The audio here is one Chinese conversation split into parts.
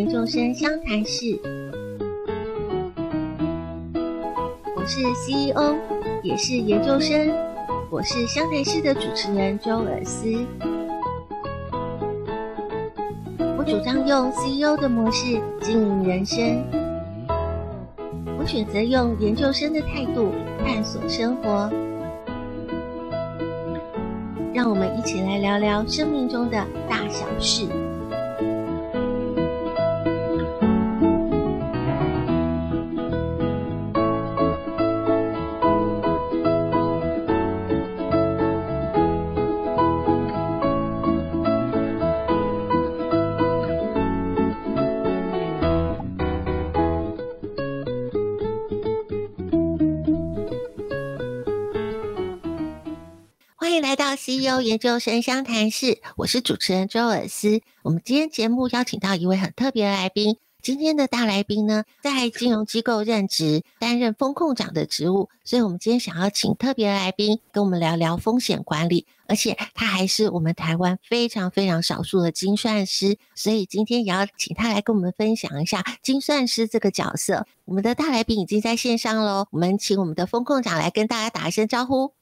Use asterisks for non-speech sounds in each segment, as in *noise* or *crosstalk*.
研究生湘潭市，我是 CEO，也是研究生，我是湘潭市的主持人周尔思。我主张用 CEO 的模式经营人生，我选择用研究生的态度探索生活。让我们一起来聊聊生命中的大小事。CEO 研究生相谈室，我是主持人周尔斯。我们今天节目邀请到一位很特别的来宾。今天的大来宾呢，在金融机构任职，担任风控长的职务。所以，我们今天想要请特别的来宾跟我们聊聊风险管理，而且他还是我们台湾非常非常少数的精算师。所以，今天也要请他来跟我们分享一下精算师这个角色。我们的大来宾已经在线上喽，我们请我们的风控长来跟大家打一声招呼。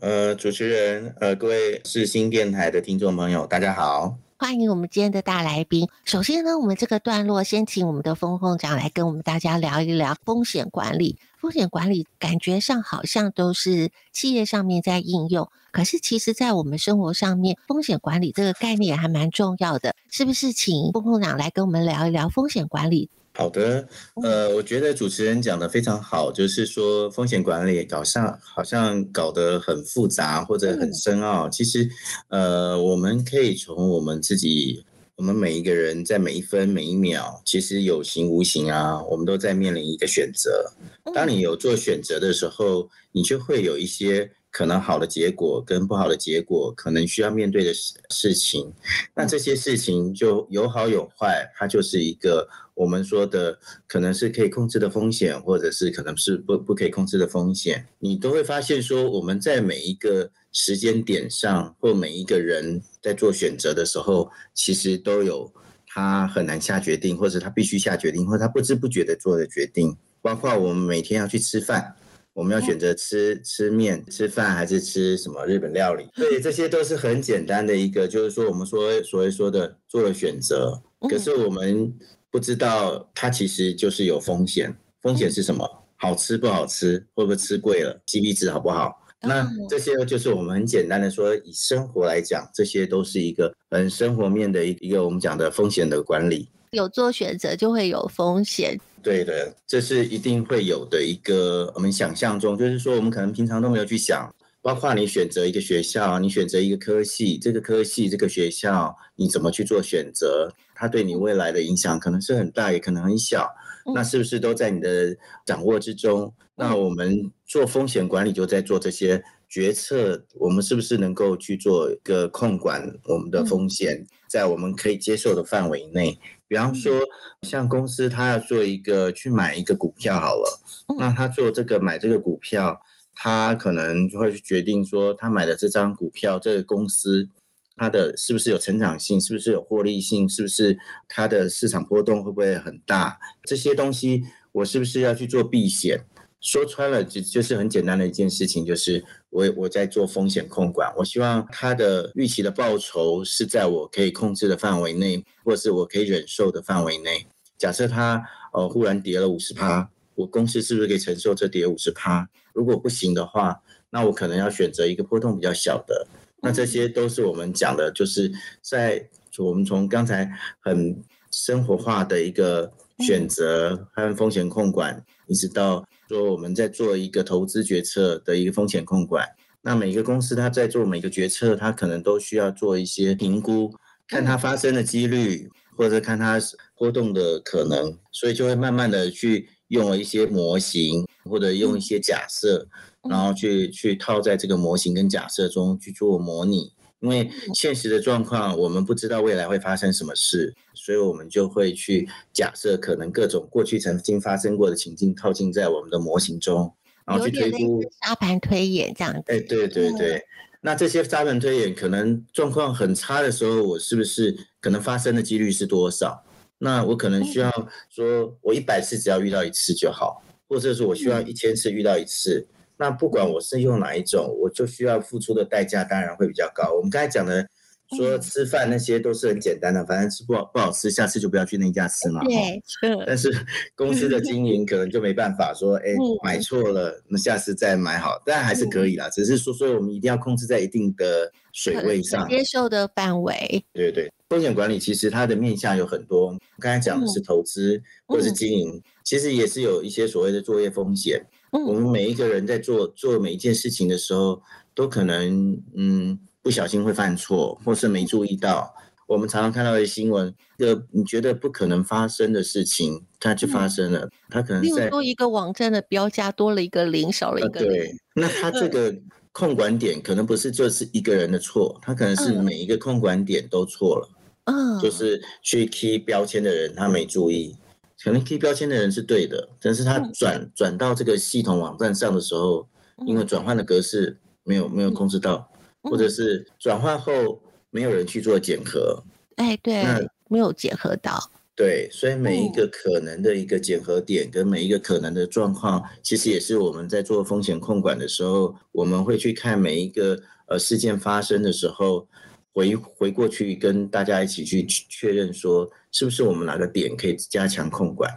呃，主持人，呃，各位是新电台的听众朋友，大家好，欢迎我们今天的大来宾。首先呢，我们这个段落先请我们的风控长来跟我们大家聊一聊风险管理。风险管理感觉上好像都是企业上面在应用，可是其实在我们生活上面，风险管理这个概念还蛮重要的，是不是？请风控长来跟我们聊一聊风险管理。好的，呃，我觉得主持人讲的非常好，就是说风险管理搞上好像搞得很复杂或者很深奥，其实，呃，我们可以从我们自己，我们每一个人在每一分每一秒，其实有形无形啊，我们都在面临一个选择。当你有做选择的时候，你就会有一些可能好的结果跟不好的结果，可能需要面对的事事情。那这些事情就有好有坏，它就是一个。我们说的可能是可以控制的风险，或者是可能是不不可以控制的风险，你都会发现说，我们在每一个时间点上，或每一个人在做选择的时候，其实都有他很难下决定，或者他必须下决定，或者他不知不觉的做的决定。包括我们每天要去吃饭，我们要选择吃吃面、吃饭，还是吃什么日本料理？对，这些都是很简单的一个，就是说我们说所谓说的做了选择，可是我们。不知道它其实就是有风险，风险是什么？好吃不好吃？会不会吃贵了？CP 值好不好？那这些就是我们很简单的说，以生活来讲，这些都是一个很生活面的一一个我们讲的风险的管理。有做选择就会有风险，对的，这是一定会有的一个我们想象中，就是说我们可能平常都没有去想。包括你选择一个学校，你选择一个科系，这个科系这个学校，你怎么去做选择？它对你未来的影响可能是很大，也可能很小。那是不是都在你的掌握之中？那我们做风险管理就在做这些决策，我们是不是能够去做一个控管我们的风险，在我们可以接受的范围内？比方说，像公司他要做一个去买一个股票好了，那他做这个买这个股票。他可能就会去决定说，他买的这张股票，这个公司，它的是不是有成长性，是不是有获利性，是不是它的市场波动会不会很大？这些东西我是不是要去做避险？说穿了就就是很简单的一件事情，就是我我在做风险控管，我希望它的预期的报酬是在我可以控制的范围内，或者是我可以忍受的范围内。假设它呃忽然跌了五十趴。我公司是不是可以承受这跌五十趴？如果不行的话，那我可能要选择一个波动比较小的。那这些都是我们讲的，就是在我们从刚才很生活化的一个选择和风险控管，一直到说我们在做一个投资决策的一个风险控管。那每个公司它在做每个决策，它可能都需要做一些评估，看它发生的几率，或者看它波动的可能，所以就会慢慢的去。用了一些模型，或者用一些假设，嗯、然后去去套在这个模型跟假设中去做模拟。因为现实的状况，我们不知道未来会发生什么事，所以我们就会去假设可能各种过去曾经发生过的情境套进在我们的模型中，然后去推估沙盘推演这样子。哎，对对对，嗯、那这些沙盘推演可能状况很差的时候，我是不是可能发生的几率是多少？那我可能需要说，我一百次只要遇到一次就好，或者是我需要一千次遇到一次。那不管我是用哪一种，我就需要付出的代价当然会比较高。我们刚才讲的。说吃饭那些都是很简单的，反正吃不好不好吃，下次就不要去那家吃嘛。对，但是公司的经营可能就没办法说，哎，*laughs* 买错了，那下次再买好，当然还是可以啦。只是说，所以我们一定要控制在一定的水位上，接受的范围。对对，风险管理其实它的面向有很多。刚才讲的是投资或是经营，其实也是有一些所谓的作业风险。我们每一个人在做做每一件事情的时候，都可能嗯。不小心会犯错，或是没注意到，我们常常看到的新闻，一个你觉得不可能发生的事情，它就发生了。它可能例如说一个网站的标价多了一个零，少了一个零。对，那它这个控管点可能不是就是一个人的错，它可能是每一个控管点都错了。嗯，就是去 key 标签的人他没注意，可能 key 标签的人是对的，但是他转转到这个系统网站上的时候，因为转换的格式没有没有控制到。或者是转换后没有人去做检核，哎，对，没有检核到，对，所以每一个可能的一个检核点跟每一个可能的状况，其实也是我们在做风险控管的时候，我们会去看每一个呃事件发生的时候，回回过去跟大家一起去确认说，是不是我们哪个点可以加强控管。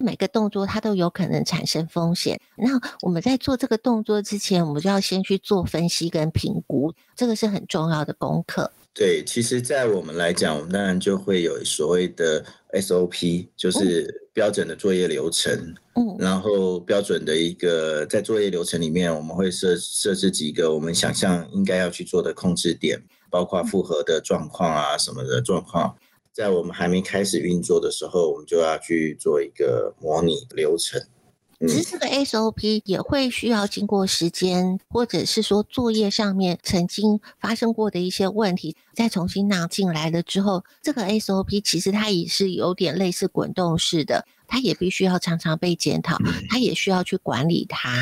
每个动作它都有可能产生风险。那我们在做这个动作之前，我们就要先去做分析跟评估，这个是很重要的功课。对，其实，在我们来讲，我们当然就会有所谓的 SOP，就是标准的作业流程。嗯，然后标准的一个在作业流程里面，我们会设设置几个我们想象应该要去做的控制点，包括复合的状况啊什么的状况。在我们还没开始运作的时候，我们就要去做一个模拟流程。其实这个 SOP 也会需要经过时间，或者是说作业上面曾经发生过的一些问题，再重新拿进来了之后，这个 SOP 其实它也是有点类似滚动式的，它也必须要常常被检讨，它也需要去管理它。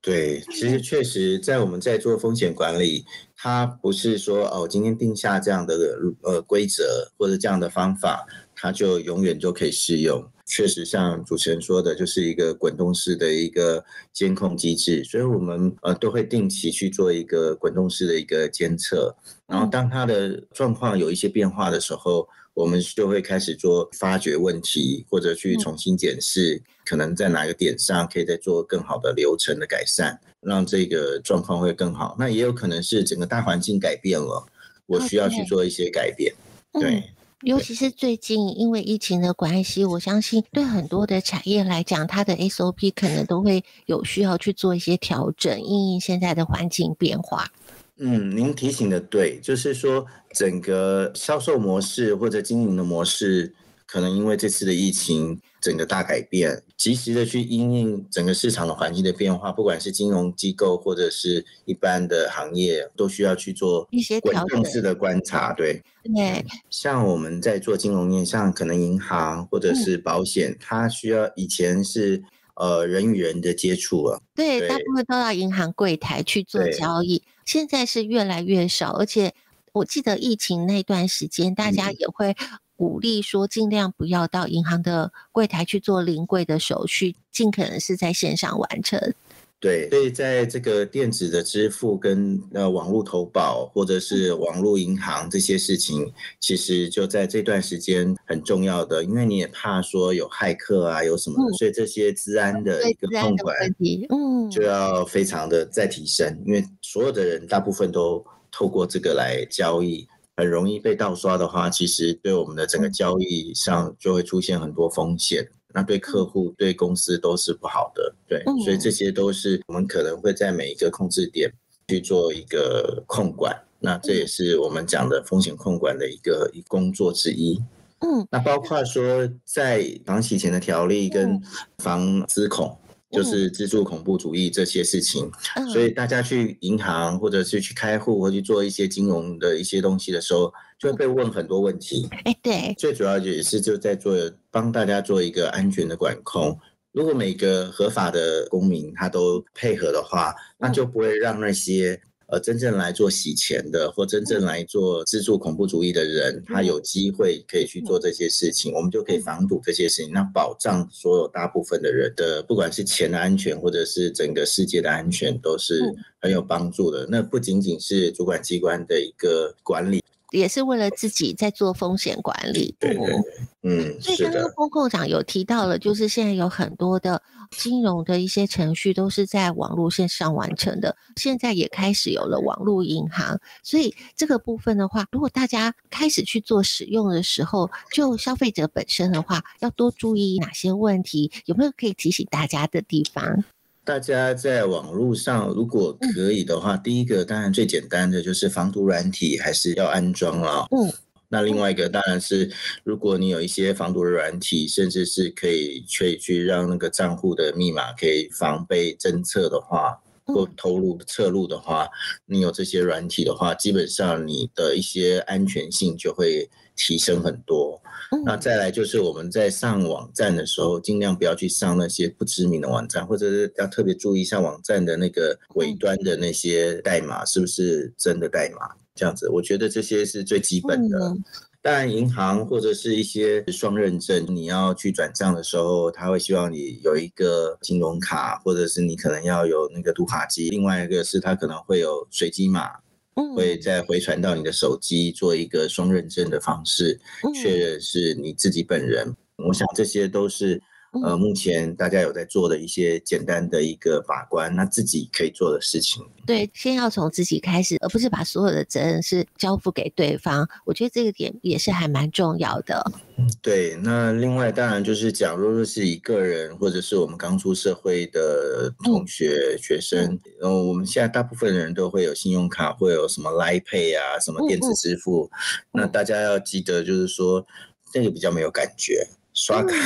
对，其实确实在我们在做风险管理。它不是说哦，今天定下这样的呃规则或者这样的方法，它就永远就可以适用。确实，像主持人说的，就是一个滚动式的一个监控机制，所以我们呃都会定期去做一个滚动式的一个监测。然后当它的状况有一些变化的时候，我们就会开始做发掘问题，或者去重新检视，可能在哪个点上可以再做更好的流程的改善。让这个状况会更好，那也有可能是整个大环境改变了，我需要去做一些改变。Okay. 对、嗯，尤其是最近因为疫情的关系，我相信对很多的产业来讲，它的 SOP 可能都会有需要去做一些调整，因应现在的环境变化。嗯，您提醒的对，就是说整个销售模式或者经营的模式。可能因为这次的疫情，整个大改变，及时的去因应整个市场的环境的变化，不管是金融机构或者是一般的行业，都需要去做一些滚动式的观察。对，对，像我们在做金融业，像可能银行或者是保险，嗯、它需要以前是呃人与人的接触啊，对，对大部分都到银行柜台去做交易，现在是越来越少，而且我记得疫情那段时间，大家也会、嗯。鼓励说，尽量不要到银行的柜台去做临柜的手续，尽可能是在线上完成。对，所以在这个电子的支付跟呃网络投保或者是网络银行这些事情，其实就在这段时间很重要的，因为你也怕说有骇客啊，有什么，嗯、所以这些治安的一个控管，嗯，就要非常的再提升，因为所有的人大部分都透过这个来交易。很容易被盗刷的话，其实对我们的整个交易上就会出现很多风险，那对客户、对公司都是不好的。对，所以这些都是我们可能会在每一个控制点去做一个控管，那这也是我们讲的风险控管的一个一工作之一。嗯，那包括说在房企前的条例跟防资恐。就是资助恐怖主义这些事情，所以大家去银行或者是去开户或去做一些金融的一些东西的时候，就会被问很多问题。哎，对，最主要也是就在做帮大家做一个安全的管控。如果每个合法的公民他都配合的话，那就不会让那些呃，真正来做洗钱的，或真正来做资助恐怖主义的人，他有机会可以去做这些事情，我们就可以防堵这些事情，那保障所有大部分的人的，不管是钱的安全，或者是整个世界的安全，都是很有帮助的。那不仅仅是主管机关的一个管理。也是为了自己在做风险管理，对对对，嗯，所以刚刚。风控长有提到了，就是现在有很多的金融的一些程序都是在网络线上完成的，现在也开始有了网络银行，所以这个部分的话，如果大家开始去做使用的时候，就消费者本身的话，要多注意哪些问题？有没有可以提醒大家的地方？大家在网络上，如果可以的话，嗯、第一个当然最简单的就是防毒软体还是要安装了。嗯，那另外一个当然是，如果你有一些防毒的软体，甚至是可以可以去让那个账户的密码可以防被侦测的话，或偷录侧录的话，你有这些软体的话，基本上你的一些安全性就会提升很多。那再来就是我们在上网站的时候，尽量不要去上那些不知名的网站，或者是要特别注意一下网站的那个尾端的那些代码是不是真的代码，这样子，我觉得这些是最基本的。当然，银行或者是一些双认证，你要去转账的时候，他会希望你有一个金融卡，或者是你可能要有那个读卡机。另外一个是他可能会有随机码。会再回传到你的手机，做一个双认证的方式，确认是你自己本人。我想这些都是。呃，目前大家有在做的一些简单的一个把关，那自己可以做的事情。对，先要从自己开始，而不是把所有的责任是交付给对方。我觉得这个点也是还蛮重要的。对，那另外当然就是讲，如果是一个人或者是我们刚出社会的同学、嗯、学生，然后我们现在大部分人都会有信用卡，会有什么 Line Pay 啊，什么电子支付。嗯嗯，那大家要记得，就是说这个比较没有感觉。刷卡，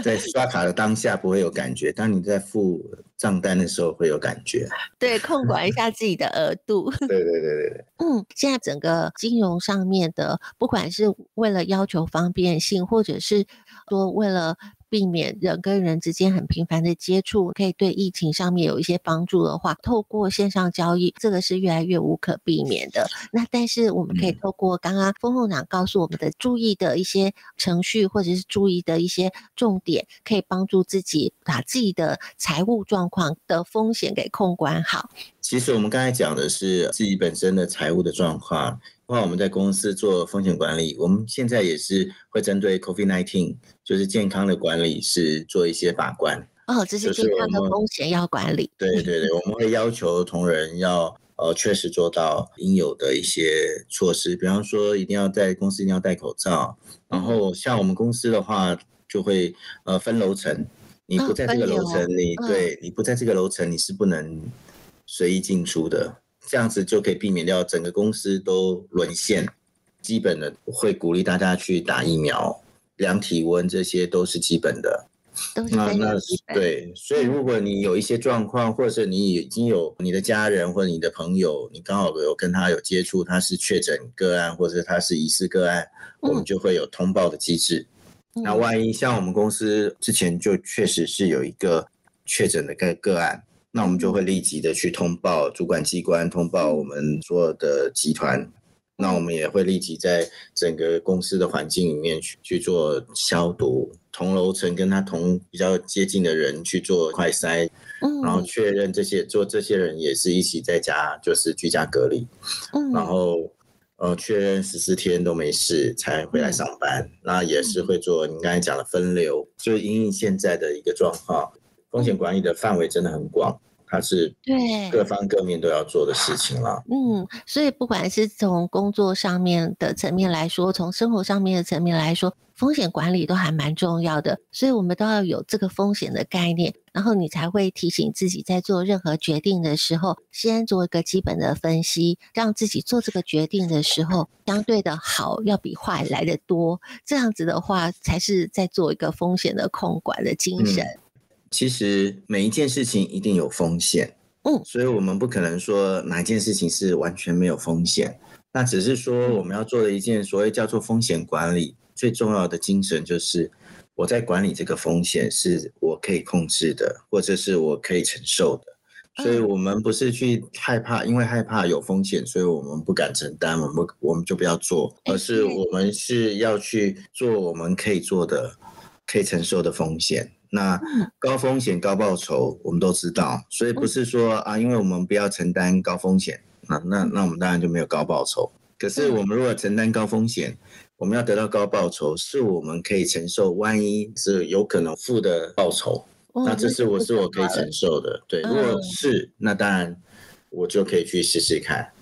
在刷卡的当下不会有感觉，当你在付账单的时候会有感觉。对，控管一下自己的额度。对对对对对。*laughs* 嗯，现在整个金融上面的，不管是为了要求方便性，或者是说为了。避免人跟人之间很频繁的接触，可以对疫情上面有一些帮助的话，透过线上交易，这个是越来越无可避免的。那但是我们可以透过刚刚风控长告诉我们的注意的一些程序，或者是注意的一些重点，可以帮助自己把自己的财务状况的风险给控管好。其实我们刚才讲的是自己本身的财务的状况。话我们在公司做风险管理，我们现在也是会针对 COVID-19，就是健康的管理是做一些把关。哦，这是健康的风险要管理。对对对，我们会要求同仁要呃确实做到应有的一些措施，比方说一定要在公司一定要戴口罩。然后像我们公司的话，就会呃分楼层，你不在这个楼层，你对你不在这个楼层，你是不能随意进出的。这样子就可以避免掉整个公司都沦陷。基本的会鼓励大家去打疫苗、量体温，这些都是基本的。都是那那对，所以如果你有一些状况，或者你已经有你的家人或者你的朋友，你刚好有跟他有接触，他是确诊个案，或者他是疑似个案，我们就会有通报的机制。嗯、那万一像我们公司之前就确实是有一个确诊的个个案。那我们就会立即的去通报主管机关，通报我们所有的集团。那我们也会立即在整个公司的环境里面去去做消毒，同楼层跟他同比较接近的人去做快筛，嗯然后确认这些做这些人也是一起在家就是居家隔离，嗯然后呃确认十四天都没事才回来上班。那也是会做你刚才讲的分流，就是因应现在的一个状况。风险管理的范围真的很广，它是对各方各面都要做的事情了。嗯，所以不管是从工作上面的层面来说，从生活上面的层面来说，风险管理都还蛮重要的。所以我们都要有这个风险的概念，然后你才会提醒自己在做任何决定的时候，先做一个基本的分析，让自己做这个决定的时候，相对的好要比坏来的多。这样子的话，才是在做一个风险的控管的精神。嗯其实每一件事情一定有风险，嗯，所以我们不可能说哪一件事情是完全没有风险。那只是说我们要做的一件所谓叫做风险管理，最重要的精神就是我在管理这个风险是我可以控制的，或者是我可以承受的。所以我们不是去害怕，因为害怕有风险，所以我们不敢承担，我们我们就不要做，而是我们是要去做我们可以做的、可以承受的风险。那高风险高报酬，我们都知道，所以不是说啊，因为我们不要承担高风险，那那那我们当然就没有高报酬。可是我们如果承担高风险，我们要得到高报酬，是我们可以承受，万一是有可能负的报酬。那这是我是我可以承受的，对。如果是，那当然我就可以去试试看。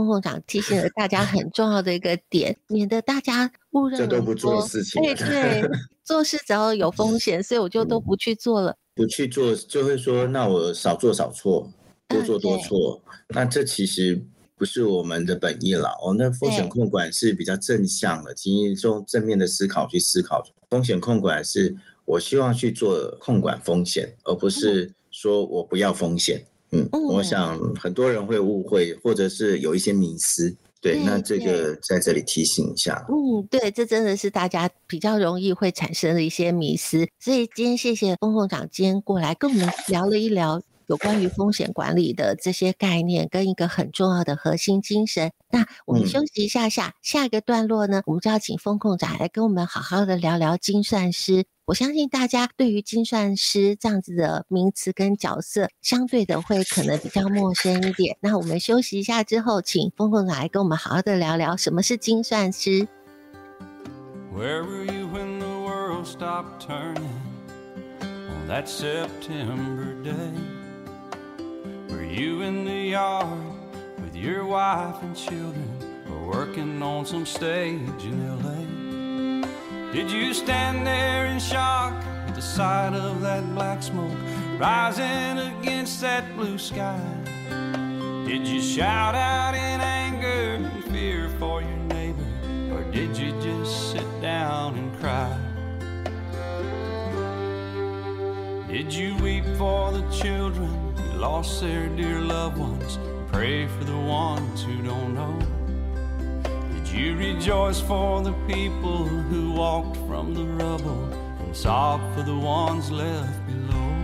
丰丰长提醒了大家很重要的一个点，免得大家误认这都不做事情。对对，*laughs* 做事只要有风险，所以我就都不去做了。不去做就会说，那我少做少错，多做多错。那这其实不是我们的本意了。我们的风险控管是比较正向的，其实用正面的思考去思考风险控管是。我希望去做控管风险，而不是说我不要风险。嗯，嗯，我想很多人会误会，或者是有一些迷思。对，对，那这个在这里提醒一下。嗯，对，这真的是大家比较容易会产生的一些迷思。所以今天谢谢风控长今天过来跟我们聊了一聊。有关于风险管理的这些概念跟一个很重要的核心精神，那我们休息一下下，下一个段落呢，我们就要请风控长来跟我们好好的聊聊精算师。我相信大家对于精算师这样子的名词跟角色，相对的会可能比较陌生一点。那我们休息一下之后，请丰控长来跟我们好好的聊聊什么是精算师。Where were you when the world stopped turning on that September day? Were You in the yard with your wife and children, or working on some stage in LA. Did you stand there in shock at the sight of that black smoke rising against that blue sky? Did you shout out in anger and fear for your neighbor, or did you just sit down and cry? Did you weep for the children? Who lost their dear loved ones. Pray for the ones who don't know. Did you rejoice for the people who walked from the rubble and sob for the ones left below?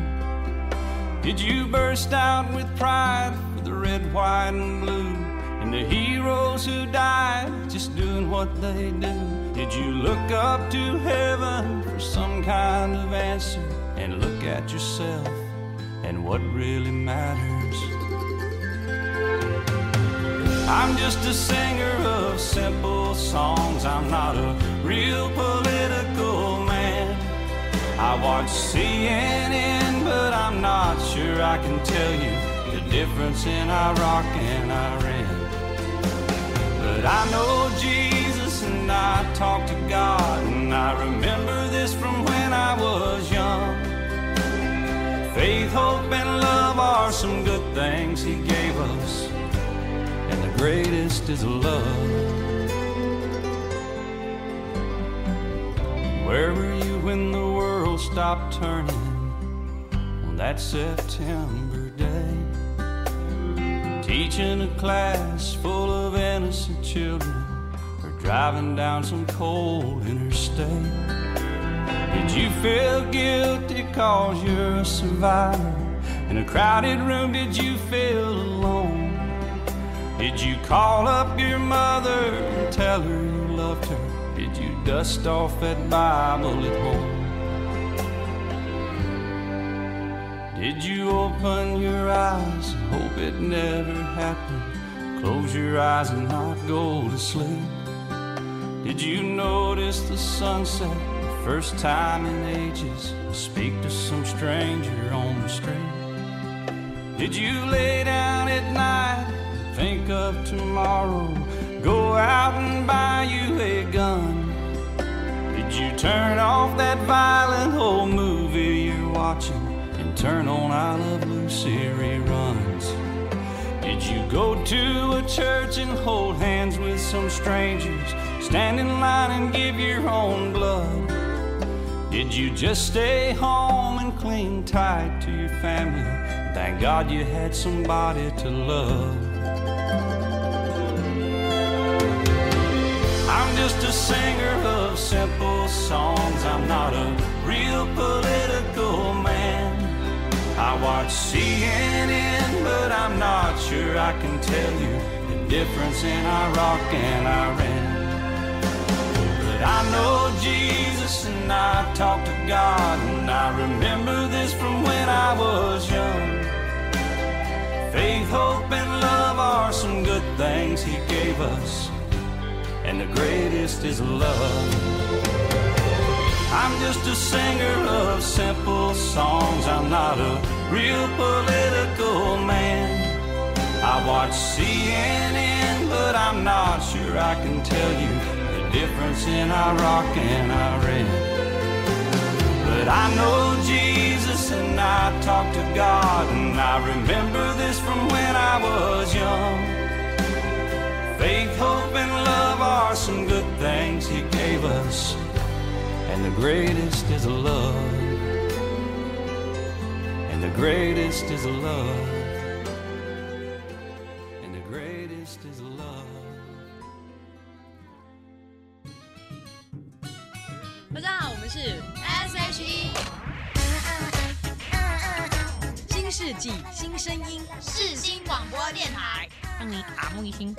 Did you burst out with pride for the red, white, and blue and the heroes who died just doing what they do? Did you look up to heaven for some kind of answer and look at yourself? and what really matters. I'm just a singer of simple songs. I'm not a real political man. I watch CNN, but I'm not sure I can tell you the difference in Iraq and Iran. But I know Jesus and I talk to God, and I remember this from when I was young. Faith, hope, and love are some good things He gave us, greatest is love. Where were you when the world stopped turning on that September day? Teaching a class full of innocent children, or driving down some cold interstate. Did you feel guilty cause you're a survivor? In a crowded room, did you feel alone? Did you call up your mother and tell her you loved her? Did you dust off that Bible at home? Did you open your eyes and hope it never happened? Close your eyes and not go to sleep. Did you notice the sunset the first time in ages speak to some stranger on the street? Did you lay down at night, think of tomorrow, go out and buy you a gun? Did you turn off that violent old movie you're watching and turn on I Love Lucy reruns? Did you go to a church and hold hands with some strangers, stand in line and give your own blood? Did you just stay home and cling tight to your family? Thank God you had somebody to love. I'm just a singer of simple songs. I'm not a real political man. I watch CNN, but I'm not sure I can tell you the difference in Iraq and Iran. But I know Jesus and I talk to God, and I remember this from when I was young. Faith, hope, and love are some good things He gave us, and the greatest is love. I'm just a singer of simple songs. I'm not a real political man. I watch CNN, but I'm not sure I can tell you the difference in Iraq and Iran. But I know Jesus and I talk to God, and I remember this from when I was young. Faith, hope, and love are some good things He gave us and the greatest is love. And the greatest is love. And the greatest is love. 大家好，我们是 S.H.E，新世纪新声音，世新广播电台， 让你耳目一新。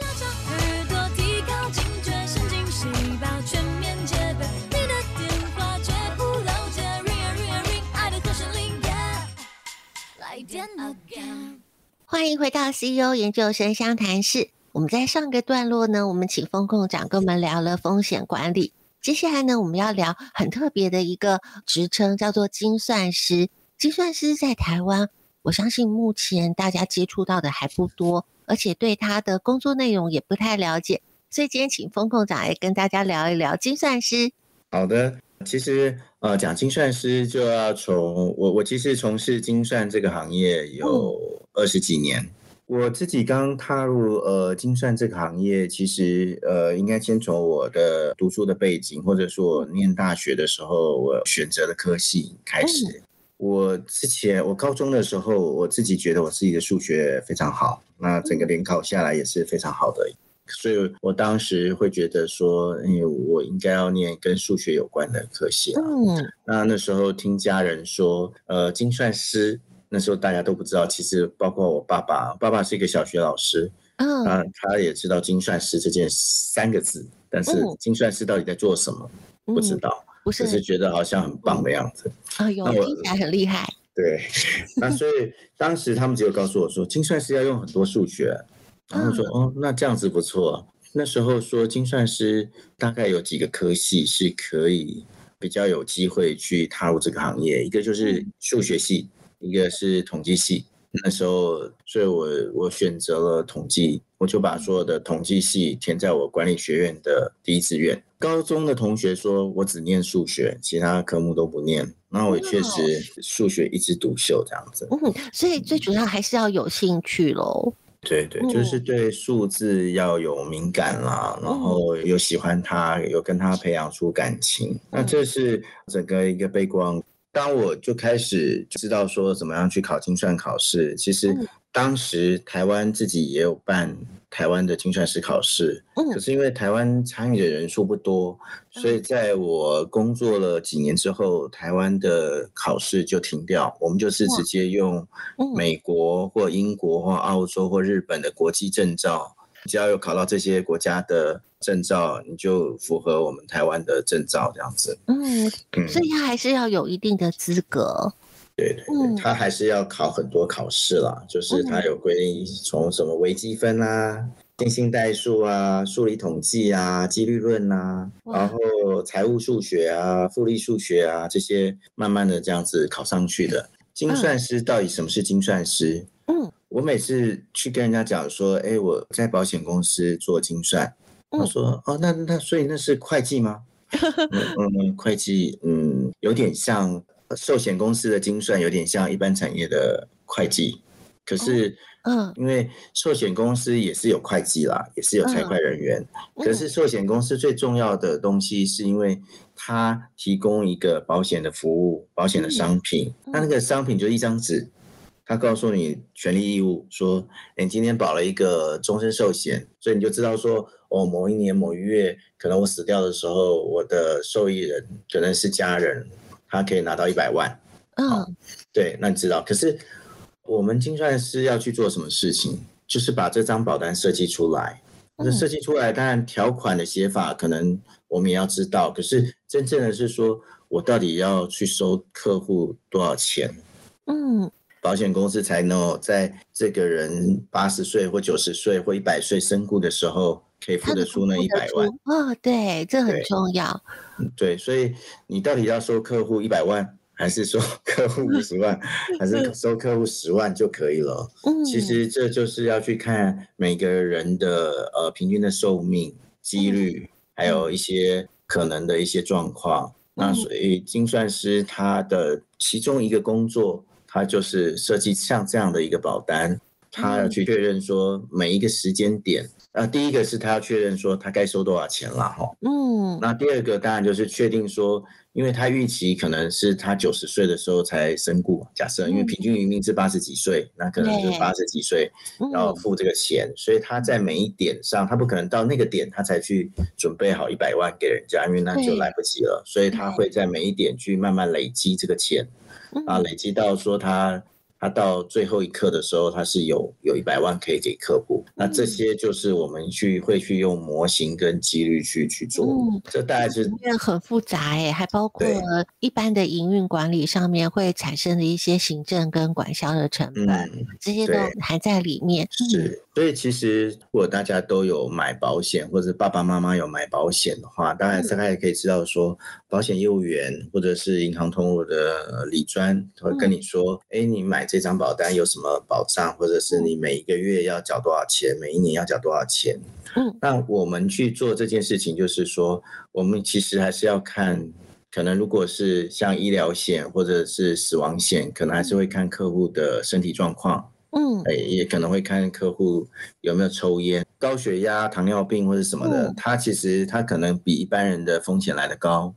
欢迎回到 CEO 研究生相谈室。我们在上个段落呢，我们请风控长跟我们聊了风险管理。接下来呢，我们要聊很特别的一个职称，叫做精算师。精算师在台湾，我相信目前大家接触到的还不多，而且对他的工作内容也不太了解。所以今天请风控长来跟大家聊一聊精算师。好的，其实呃，讲精算师就要从我，我其实从事精算这个行业有二十几年。嗯我自己刚踏入呃精算这个行业，其实呃应该先从我的读书的背景，或者说我念大学的时候，我选择的科系开始。我之前我高中的时候，我自己觉得我自己的数学非常好，那整个联考下来也是非常好的，所以我当时会觉得说，因为我应该要念跟数学有关的科系啊。嗯，那那时候听家人说，呃，精算师。那时候大家都不知道，其实包括我爸爸，爸爸是一个小学老师，嗯，啊，他也知道精算师这件三个字，但是精算师到底在做什么，嗯、不知道，不是，只是觉得好像很棒的样子，啊、嗯，有听起来很厉害，对，*laughs* 那所以当时他们只有告诉我说，精算师要用很多数学，然后说，嗯、哦，那这样子不错。那时候说精算师大概有几个科系是可以比较有机会去踏入这个行业，一个就是数学系。一个是统计系，那时候，所以我我选择了统计，我就把所有的统计系填在我管理学院的第一志愿。高中的同学说我只念数学，其他科目都不念，那我也确实数学一枝独秀这样子。嗯，所以最主要还是要有兴趣喽。对对，就是对数字要有敏感啦，然后有喜欢他，有跟他培养出感情，那这是整个一个背光。当我就开始知道说怎么样去考精算考试，其实当时台湾自己也有办台湾的精算师考试，可是因为台湾参与的人数不多，所以在我工作了几年之后，台湾的考试就停掉，我们就是直接用美国或英国或澳洲或日本的国际证照。只要有考到这些国家的证照，你就符合我们台湾的证照这样子。嗯，所以他还是要有一定的资格。对对对，他还是要考很多考试啦，就是他有规定从什么微积分啊、线性代数啊、数理统计啊、几率论啊，然后财务数学啊、复利数学啊这些，慢慢的这样子考上去的。精算师到底什么是精算师？嗯。我每次去跟人家讲说，哎，我在保险公司做精算，他说，哦，那那所以那是会计吗？*laughs* 嗯嗯，会计，嗯，有点像寿险公司的精算，有点像一般产业的会计。可是，嗯，因为寿险公司也是有会计啦，也是有财会人员。可是寿险公司最重要的东西，是因为它提供一个保险的服务，保险的商品，那那个商品就是一张纸。他告诉你权利义务，说你今天保了一个终身寿险，所以你就知道说，哦，某一年某一月，可能我死掉的时候，我的受益人可能是家人，他可以拿到一百万。嗯、哦，对，那你知道。可是我们精算师要去做什么事情？就是把这张保单设计出来。那设计出来，当然条款的写法可能我们也要知道。可是真正的是说，我到底要去收客户多少钱？嗯，保险公司才能在这个人八十岁或九十岁或一百岁身故的时候，可以付得出那一百万。哦，对，这很重要。对，所以你到底要收客户一百万？还是说 *laughs* 客户五十万，*laughs* 还是收客户十万就可以了？嗯，其实这就是要去看每个人的呃平均的寿命、几率，还有一些可能的一些状况。那所以精算师他的其中一个工作，他就是设计像这样的一个保单，他要去确认说每一个时间点。那第一个是他要确认说他该收多少钱了哈。嗯，那第二个当然就是确定说。因为他预期可能是他九十岁的时候才身故，假设因为平均余命是八十几岁，那可能就八十几岁要付这个钱，所以他在每一点上，他不可能到那个点他才去准备好一百万给人家，因为那就来不及了，所以他会在每一点去慢慢累积这个钱，啊，累积到说他。他到最后一刻的时候，他是有有一百万可以给客户。那这些就是我们去会去用模型跟几率去去做。嗯，这大概是因为很复杂哎，还包括一般的营运管理上面会产生的一些行政跟管销的成本，嗯、这些都还在里面。是，所以其实如果大家都有买保险，或者爸爸妈妈有买保险的话，当然大概也可以知道说，保险业务员或者是银行通路的理专会跟你说，哎、嗯，你买。这张保单有什么保障，或者是你每一个月要缴多少钱，每一年要缴多少钱？嗯，那我们去做这件事情，就是说，我们其实还是要看，可能如果是像医疗险或者是死亡险，可能还是会看客户的身体状况，嗯，也可能会看客户有没有抽烟、高血压、糖尿病或者什么的，他其实他可能比一般人的风险来得高。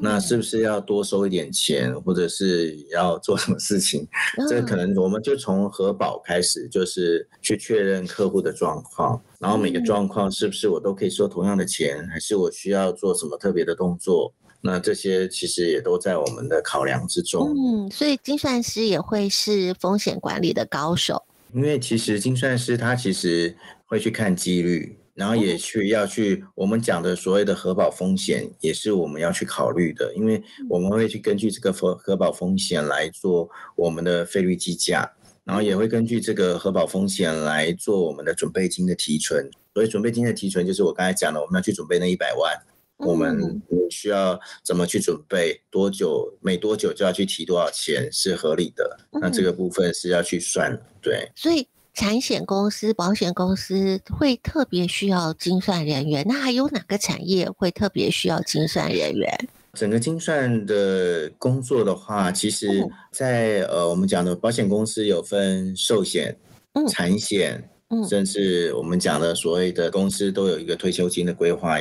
那是不是要多收一点钱，或者是要做什么事情？这可能我们就从核保开始，就是去确认客户的状况，然后每个状况是不是我都可以收同样的钱，还是我需要做什么特别的动作？那这些其实也都在我们的考量之中。嗯，所以精算师也会是风险管理的高手，因为其实精算师他其实会去看几率。然后也去要去我们讲的所谓的核保风险，也是我们要去考虑的，因为我们会去根据这个核核保风险来做我们的费率计价，然后也会根据这个核保风险来做我们的准备金的提存。所以准备金的提存就是我刚才讲的，我们要去准备那一百万，我们需要怎么去准备，多久每多久就要去提多少钱是合理的，那这个部分是要去算，对，所以。产险公司、保险公司会特别需要精算人员，那还有哪个产业会特别需要精算人员？整个精算的工作的话，其实在，在呃我们讲的保险公司有分寿险、产险，甚至我们讲的所谓的公司都有一个退休金的规划。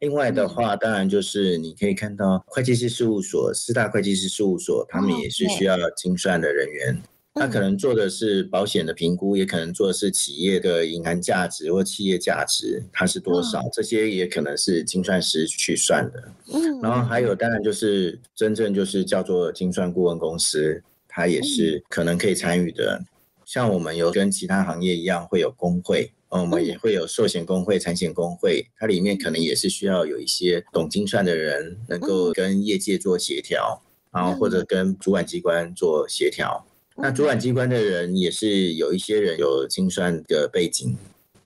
另外的话，当然就是你可以看到会计师事务所、四大会计师事务所，他们也是需要精算的人员。他可能做的是保险的评估，也可能做的是企业的隐含价值或企业价值，它是多少？这些也可能是精算师去算的。嗯，然后还有当然就是真正就是叫做精算顾问公司，它也是可能可以参与的。像我们有跟其他行业一样会有工会，我们也会有寿险工会、产险工会，它里面可能也是需要有一些懂精算的人，能够跟业界做协调，然后或者跟主管机关做协调。那主管机关的人也是有一些人有精算的背景，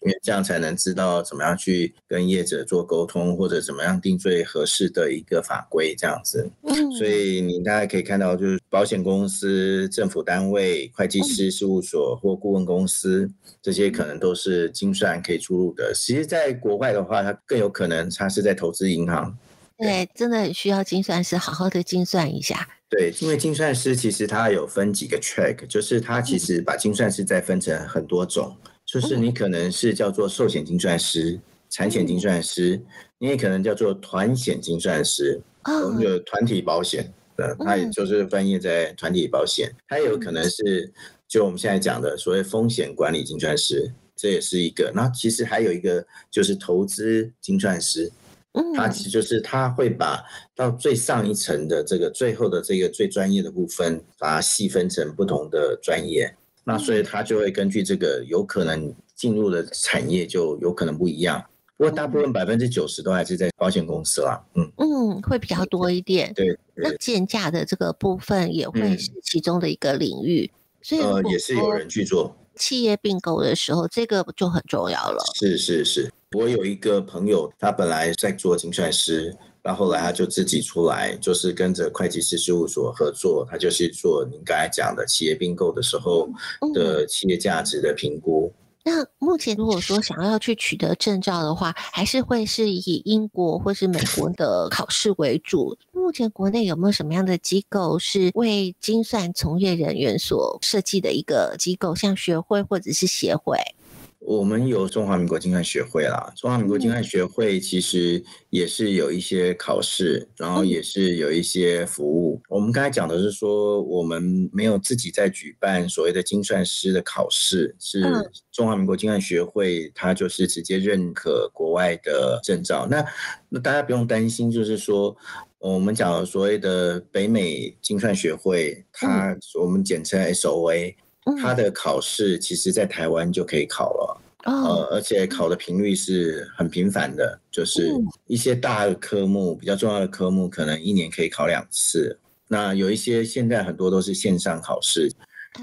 因为这样才能知道怎么样去跟业者做沟通，或者怎么样定最合适的一个法规这样子。所以你大概可以看到，就是保险公司、政府单位、会计师事务所或顾问公司，这些可能都是精算可以出入的。其实，在国外的话，它更有可能它是在投资银行。对，真的很需要精算师好好的精算一下。对，因为精算师其实他有分几个 track，就是他其实把精算师再分成很多种，就是你可能是叫做寿险精算师、产险精算师，你也可能叫做团险精算师，我们有团体保险的，它也就是翻译在团体保险，它也有可能是就我们现在讲的所谓风险管理精算师，这也是一个。那其实还有一个就是投资精算师。嗯，它其实就是他会把到最上一层的这个最后的这个最专业的部分，把它细分成不同的专业。那所以他就会根据这个有可能进入的产业就有可能不一样。不过大部分百分之九十都还是在保险公司啦。嗯嗯，会比较多一点。对，对那建价的这个部分也会是其中的一个领域。嗯、所以呃，也是有人去做企业并购的时候，这个就很重要了。是是是。我有一个朋友，他本来在做精算师，然后后来他就自己出来，就是跟着会计师事务所合作，他就是做您刚才讲的企业并购的时候的企业价值的评估。嗯那目前如果说想要去取得证照的话，还是会是以英国或是美国的考试为主。目前国内有没有什么样的机构是为精算从业人员所设计的一个机构，像学会或者是协会？我们有中华民国精算学会啦，中华民国精算学会其实也是有一些考试，然后也是有一些服务。我们刚才讲的是说，我们没有自己在举办所谓的精算师的考试，是中华民国精算学会，它就是直接认可国外的证照。那那大家不用担心，就是说我们讲所谓的北美精算学会，它我们简称 SOA。他的考试其实，在台湾就可以考了，呃，而且考的频率是很频繁的，就是一些大的科目，比较重要的科目，可能一年可以考两次。那有一些现在很多都是线上考试，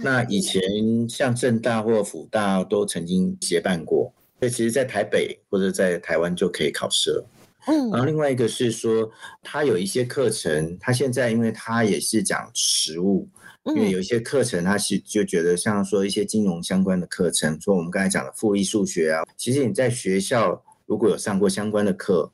那以前像政大或辅大都曾经协办过，所以其实，在台北或者在台湾就可以考试了。嗯，然后另外一个是说，他有一些课程，他现在因为他也是讲实务。因为有一些课程，他是就觉得像说一些金融相关的课程，说我们刚才讲的复利数学啊，其实你在学校如果有上过相关的课，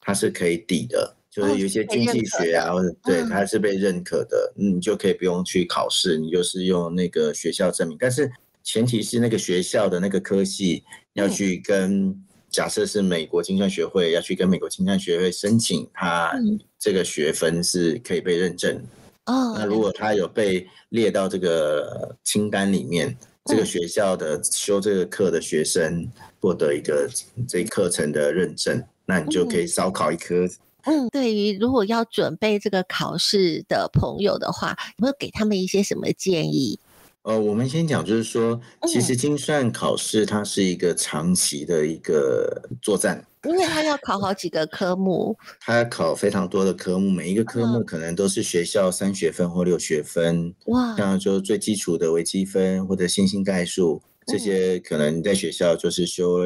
它是可以抵的，就是有一些经济学啊，或者对，它是被认可的，你就可以不用去考试，你就是用那个学校证明。但是前提是那个学校的那个科系要去跟，假设是美国精算学会要去跟美国精算学会申请，它这个学分是可以被认证。哦，那如果他有被列到这个清单里面，这个学校的修这个课的学生获得一个这课程的认证，那你就可以少考一科。嗯，对于如果要准备这个考试的朋友的话，有没有给他们一些什么建议？呃，我们先讲，就是说，其实精算考试它是一个长期的一个作战。因为它要考好几个科目，它要考非常多的科目，每一个科目可能都是学校三学分或六学分。哇，像就最基础的微积分或者线性代数，这些可能在学校就是修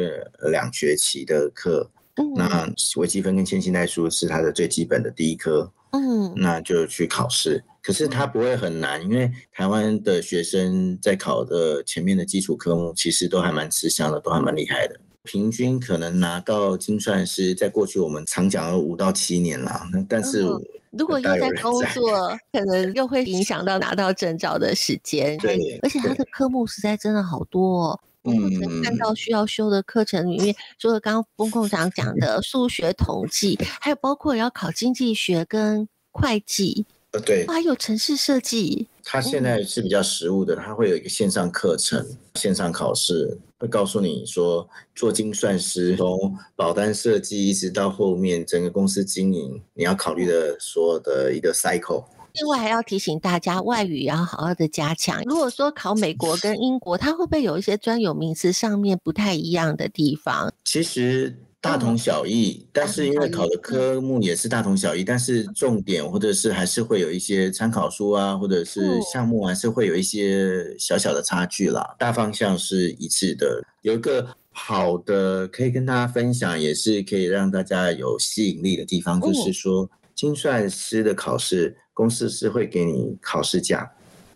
两学期的课。嗯，那微积分跟线性代数是它的最基本的第一科。嗯，那就去考试，可是它不会很难，因为台湾的学生在考的前面的基础科目其实都还蛮吃香的，都还蛮厉害的。平均可能拿到精算师，在过去我们常讲的五到七年啦。但是如果又在工作，可能又会影响到拿到证照的时间。对，而且他的科目实在真的好多哦。嗯，看到需要修的课程里面，除了刚刚风控长讲的数学统计，还有包括要考经济学跟会计。呃，对，还有城市设计。他现在是比较实务的，他会有一个线上课程、线上考试，会告诉你说，做精算师从保单设计一直到后面整个公司经营，你要考虑的所有的一个 cycle。另外还要提醒大家，外语要好好的加强。如果说考美国跟英国，它会不会有一些专有名词上面不太一样的地方？其实。大同小异，但是因为考的科目也是大同小异，但是重点或者是还是会有一些参考书啊，或者是项目还是会有一些小小的差距啦。大方向是一致的。有一个好的可以跟大家分享，也是可以让大家有吸引力的地方，就是说精算师的考试，公司是会给你考试假，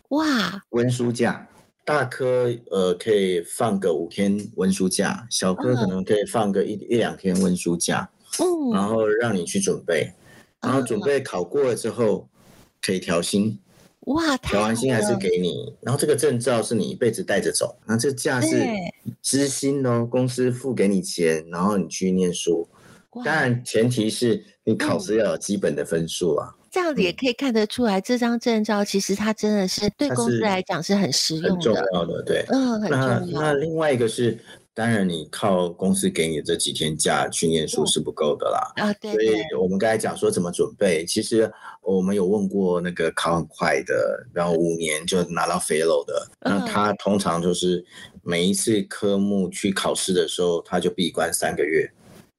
哇，温书假。大科呃可以放个五天温书假，小科可能可以放个一一两天温书假，嗯，然后让你去准备，然后准备考过了之后可以调薪，哇，调完薪还是给你，然后这个证照是你一辈子带着走，那这假是知薪哦，公司付给你钱，然后你去念书，当然前提是你考试要有基本的分数啊。这样子也可以看得出来，这张证照其实它真的是对公司来讲是很实用的，很重要的。对，嗯，很重要。那那另外一个是，当然你靠公司给你的这几天假去念书是不够的啦。啊，对。所以我们刚才讲说怎么准备，其实我们有问过那个考很快的，然后五年就拿到 Fellow 的，那他通常就是每一次科目去考试的时候，他就闭关三个月，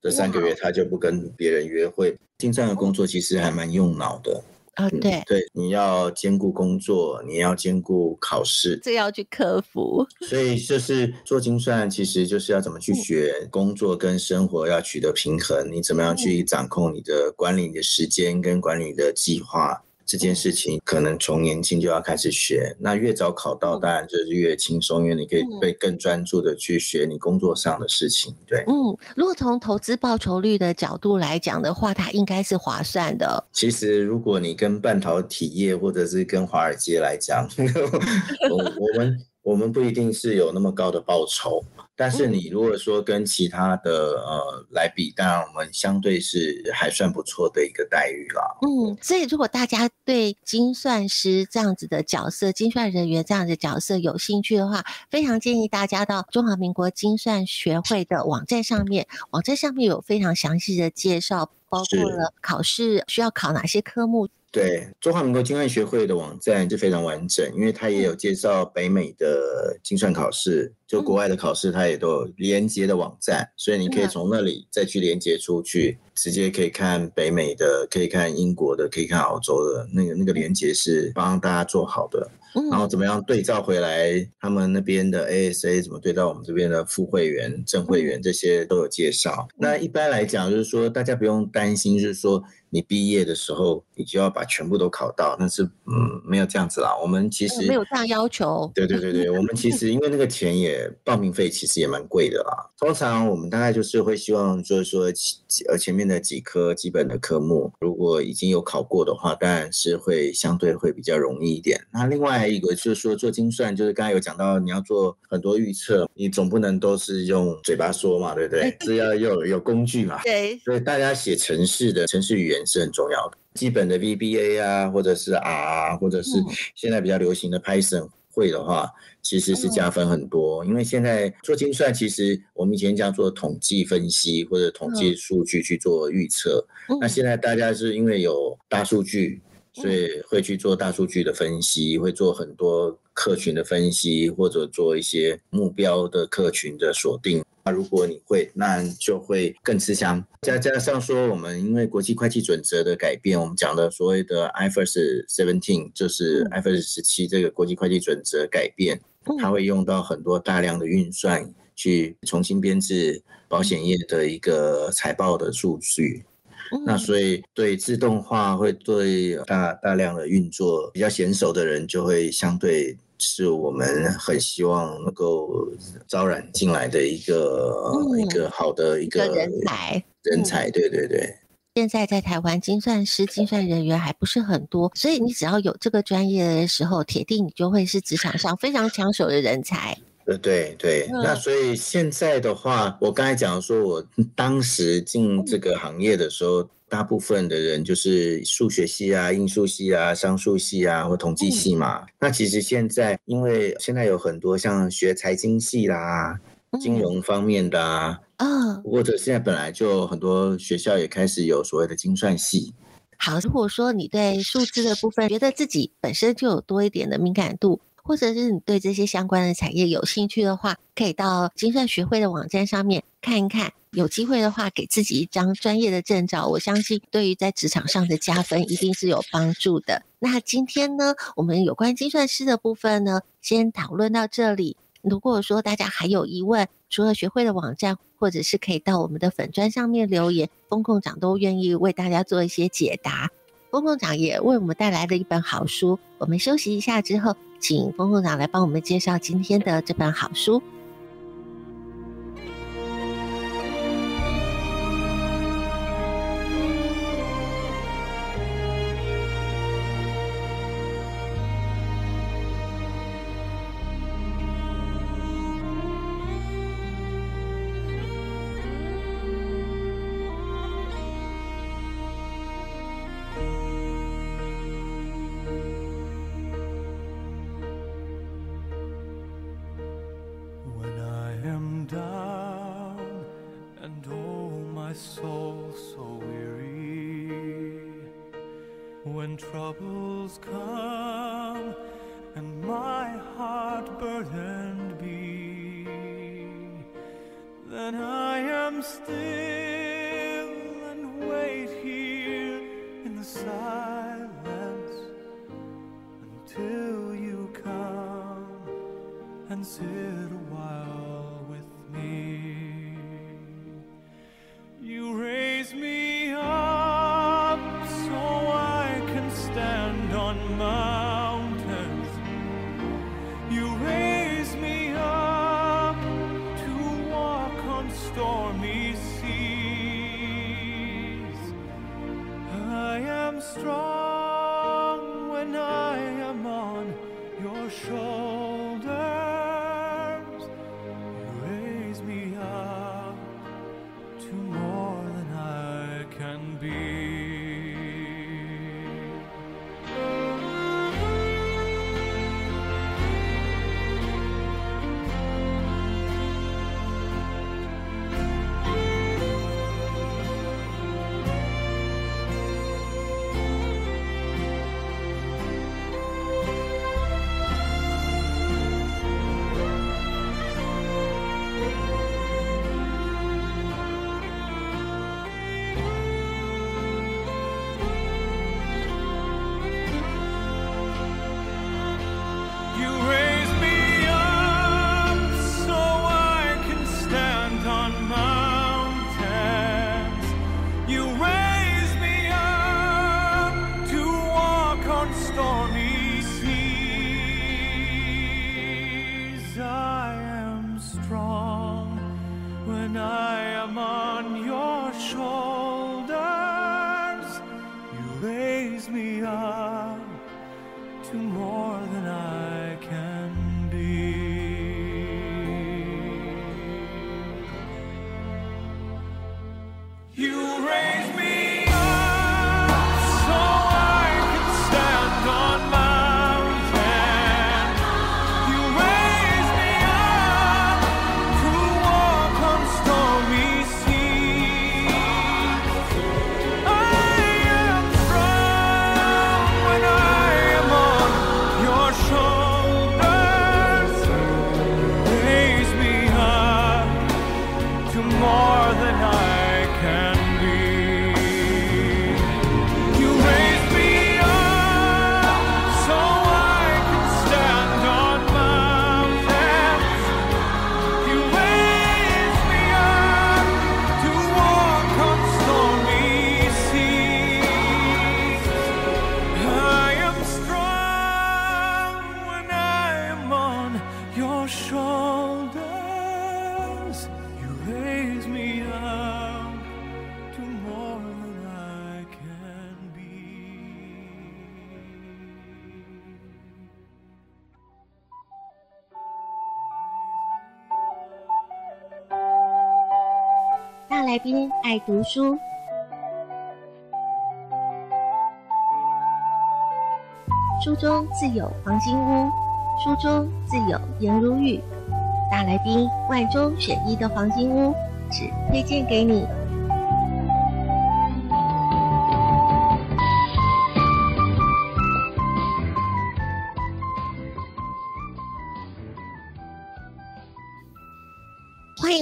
这三个月他就不跟别人约会。精算的工作其实还蛮用脑的。啊、哦，对、嗯、对，你要兼顾工作，你要兼顾考试，这要去克服。所以就是做精算，其实就是要怎么去学工作跟生活要取得平衡，你怎么样去掌控你的管理你的时间跟管理你的计划。这件事情可能从年轻就要开始学，那越早考到，当然就是越轻松，因为你可以被更专注的去学你工作上的事情。对，嗯，如果从投资报酬率的角度来讲的话，它应该是划算的。其实，如果你跟半导体业或者是跟华尔街来讲，*laughs* 我我们我们不一定是有那么高的报酬。但是你如果说跟其他的呃来比，当然我们相对是还算不错的一个待遇啦。嗯，所以如果大家对精算师这样子的角色、精算人员这样子的角色有兴趣的话，非常建议大家到中华民国精算学会的网站上面，网站上面有非常详细的介绍，包括了考试需要考哪些科目。对，中华民国精算学会的网站就非常完整，因为它也有介绍北美的精算考试，就国外的考试它也都有连接的网站，所以你可以从那里再去连接出去，直接可以看北美的，可以看英国的，可以看澳洲的，那个那个连接是帮大家做好的。然后怎么样对照回来，他们那边的 ASA 怎么对照我们这边的副会员、正会员，这些都有介绍。那一般来讲，就是说大家不用担心，就是说。你毕业的时候，你就要把全部都考到，但是嗯，没有这样子啦。我们其实没有这样要求。对对对对，我们其实因为那个钱也报名费其实也蛮贵的啦。通常我们大概就是会希望就是说呃前面的几科基本的科目，如果已经有考过的话，当然是会相对会比较容易一点。那另外一个就是说做精算，就是刚才有讲到你要做很多预测，你总不能都是用嘴巴说嘛，对不对？是要有有工具嘛。对。所以大家写程式的程式语言。是很重要的，基本的 VBA 啊，或者是 R，或者是现在比较流行的 Python 会的话，其实是加分很多。因为现在做精算，其实我们以前叫做统计分析或者统计数据去做预测，那现在大家是因为有大数据，所以会去做大数据的分析，会做很多客群的分析，或者做一些目标的客群的锁定。那如果你会，那就会更吃香。再加上说，我们因为国际会计准则的改变，我们讲的所谓的 IFRS Seventeen，就是 IFRS 十七这个国际会计准则改变，它会用到很多大量的运算去重新编制保险业的一个财报的数据。那所以对自动化会对大大量的运作比较娴熟的人，就会相对。是我们很希望能够招揽进来的一个、嗯、一个好的一个人才，人才，对对对。现在在台湾，精算师、精算人员还不是很多，所以你只要有这个专业的时候，铁定你就会是职场上非常抢手的人才。呃对对，那所以现在的话，我刚才讲说，我当时进这个行业的时候。大部分的人就是数学系啊、应数系啊、商数系啊或统计系嘛。嗯、那其实现在，因为现在有很多像学财经系啦、金融方面的啊，嗯、或者现在本来就很多学校也开始有所谓的精算系。好，如果说你对数字的部分觉得自己本身就有多一点的敏感度，或者是你对这些相关的产业有兴趣的话，可以到精算学会的网站上面看一看。有机会的话，给自己一张专业的证照，我相信对于在职场上的加分一定是有帮助的。那今天呢，我们有关精算师的部分呢，先讨论到这里。如果说大家还有疑问，除了学会的网站，或者是可以到我们的粉砖上面留言，风控长都愿意为大家做一些解答。风控长也为我们带来了一本好书。我们休息一下之后，请风控长来帮我们介绍今天的这本好书。来宾爱读书，书中自有黄金屋，书中自有颜如玉。大来宾万中选一的黄金屋，只推荐给你。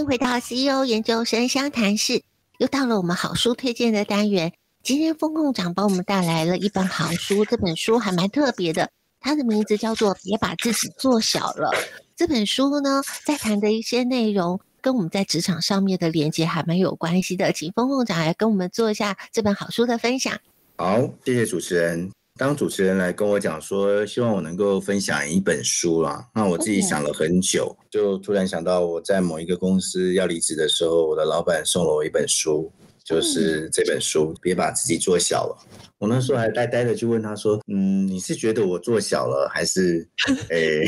回到 CEO 研究生相谈室，又到了我们好书推荐的单元。今天风控长帮我们带来了一本好书，这本书还蛮特别的，它的名字叫做《别把自己做小了》。这本书呢，在谈的一些内容跟我们在职场上面的连接还蛮有关系的，请风控长来跟我们做一下这本好书的分享。好，谢谢主持人。当主持人来跟我讲说，希望我能够分享一本书啦，那我自己想了很久，就突然想到我在某一个公司要离职的时候，我的老板送了我一本书。就是这本书，别把自己做小了。我那时候还呆呆的去问他说：“嗯，你是觉得我做小了，还是…… *laughs* *laughs* *laughs* 哎，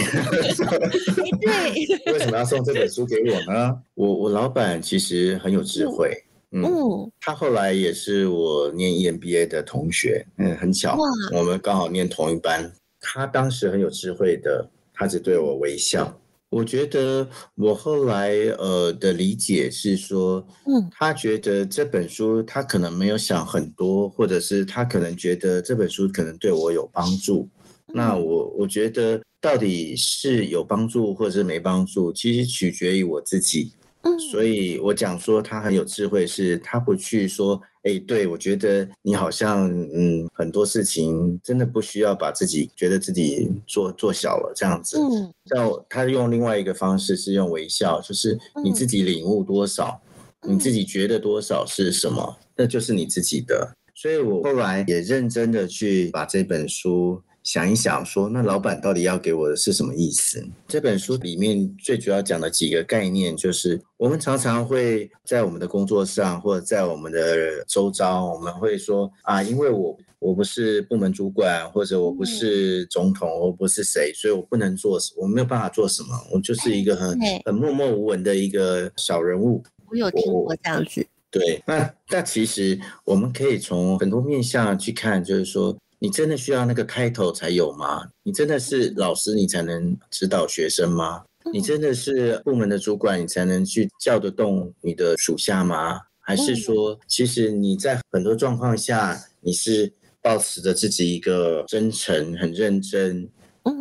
对，为什么要送这本书给我呢？”我我老板其实很有智慧，嗯，他后来也是我念 EMBA 的同学，嗯，很巧，我们刚好念同一班。他当时很有智慧的，他只对我微笑。我觉得我后来呃的理解是说，嗯，他觉得这本书他可能没有想很多，或者是他可能觉得这本书可能对我有帮助。那我我觉得到底是有帮助或者是没帮助，其实取决于我自己。嗯，所以我讲说他很有智慧，是他不去说，哎，对，我觉得你好像嗯很多事情真的不需要把自己觉得自己做做小了这样子。嗯，像他用另外一个方式是用微笑，就是你自己领悟多少，你自己觉得多少是什么，那就是你自己的。所以我后来也认真的去把这本书。想一想，说那老板到底要给我的是什么意思？这本书里面最主要讲的几个概念，就是我们常常会在我们的工作上，或者在我们的周遭，我们会说啊，因为我我不是部门主管，或者我不是总统，我不是谁，所以我不能做，我没有办法做什么，我就是一个很很默默无闻的一个小人物。我有听过这样子。对，那那其实我们可以从很多面向去看，就是说。你真的需要那个 title 才有吗？你真的是老师，你才能指导学生吗？你真的是部门的主管，你才能去叫得动你的属下吗？还是说，其实你在很多状况下，你是抱持着自己一个真诚、很认真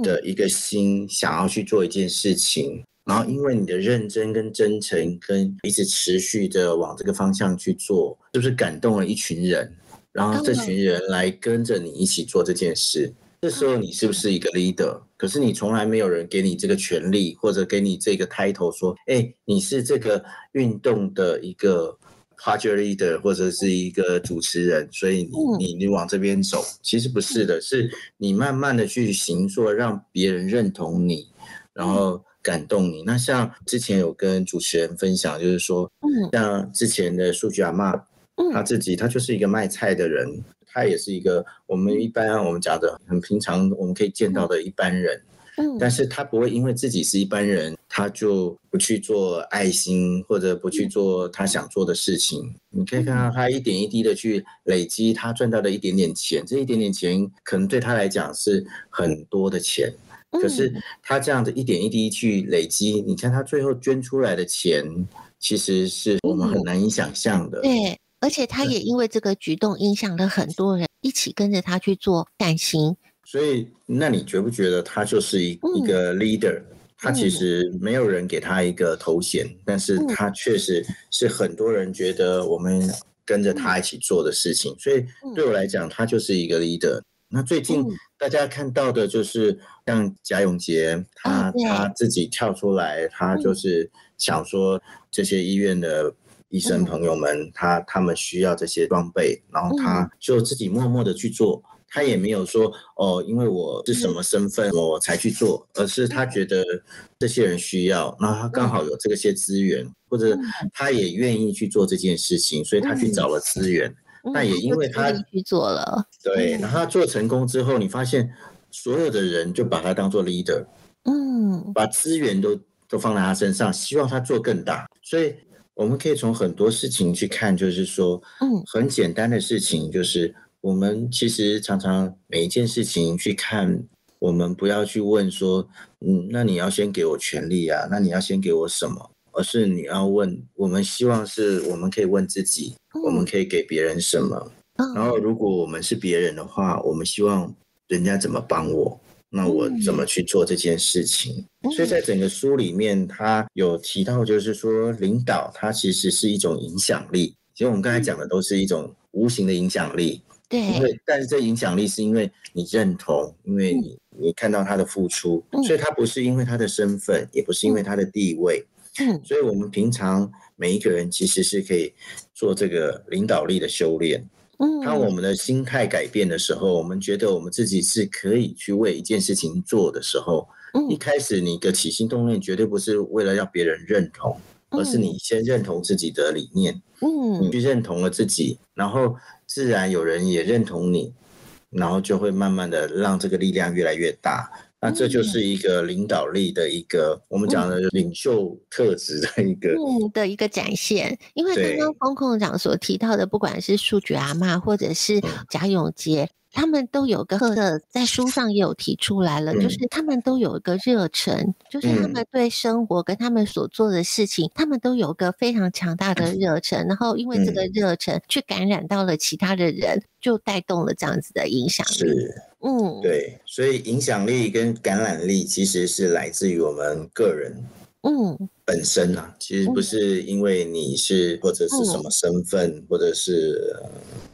的一个心，想要去做一件事情，然后因为你的认真跟真诚，跟一直持续的往这个方向去做，是不是感动了一群人？然后这群人来跟着你一起做这件事，这时候你是不是一个 leader？可是你从来没有人给你这个权利，或者给你这个 title，说，哎，你是这个运动的一个 project leader，或者是一个主持人，所以你你你往这边走，其实不是的，是你慢慢的去行做，让别人认同你，然后感动你。那像之前有跟主持人分享，就是说，像之前的数据阿嬷。他自己，他就是一个卖菜的人，他也是一个我们一般我们讲的很平常，我们可以见到的一般人。嗯，但是他不会因为自己是一般人，他就不去做爱心或者不去做他想做的事情。你可以看到他一点一滴的去累积他赚到的一点点钱，这一点点钱可能对他来讲是很多的钱，可是他这样子一点一滴去累积，你看他最后捐出来的钱，其实是我们很难以想象的。对。而且他也因为这个举动影响了很多人，一起跟着他去做善行。所以，那你觉不觉得他就是一一个 leader？他其实没有人给他一个头衔，但是他确实是很多人觉得我们跟着他一起做的事情。所以，对我来讲，他就是一个 leader。那最近大家看到的就是像贾永杰，他他自己跳出来，他就是想说这些医院的。医生朋友们，他他们需要这些装备，然后他就自己默默的去做，他也没有说哦，因为我是什么身份我才去做，而是他觉得这些人需要，那他刚好有这些资源，或者他也愿意去做这件事情，所以他去找了资源。那也因为他去做了，对，然后他做成功之后，你发现所有的人就把他当做 leader，嗯，把资源都都放在他身上，希望他做更大，所以。我们可以从很多事情去看，就是说，嗯，很简单的事情，就是我们其实常常每一件事情去看，我们不要去问说，嗯，那你要先给我权利啊，那你要先给我什么？而是你要问，我们希望是我们可以问自己，我们可以给别人什么？然后如果我们是别人的话，我们希望人家怎么帮我？那我怎么去做这件事情？所以在整个书里面，他有提到，就是说领导他其实是一种影响力。其实我们刚才讲的都是一种无形的影响力，对。因为但是这影响力是因为你认同，因为你你看到他的付出，所以他不是因为他的身份，也不是因为他的地位。嗯。所以我们平常每一个人其实是可以做这个领导力的修炼。当我们的心态改变的时候，我们觉得我们自己是可以去为一件事情做的时候，一开始你的起心动念绝对不是为了让别人认同，而是你先认同自己的理念，嗯，你去认同了自己，然后自然有人也认同你，然后就会慢慢的让这个力量越来越大。那这就是一个领导力的一个，我们讲的领袖特质的一个，嗯，的一个展现。因为刚刚风控长所提到的，不管是数据阿嬷或者是贾永杰，他们都有个特色，在书上也有提出来了，嗯、就是他们都有一个热忱，就是他们对生活跟他们所做的事情，嗯、他们都有一个非常强大的热忱，然后因为这个热忱去感染到了其他的人，就带动了这样子的影响力。是，嗯，对，所以影响力跟感染力其实是来自于我们个人。嗯，本身啊，其实不是因为你是或者是什么身份，嗯、或者是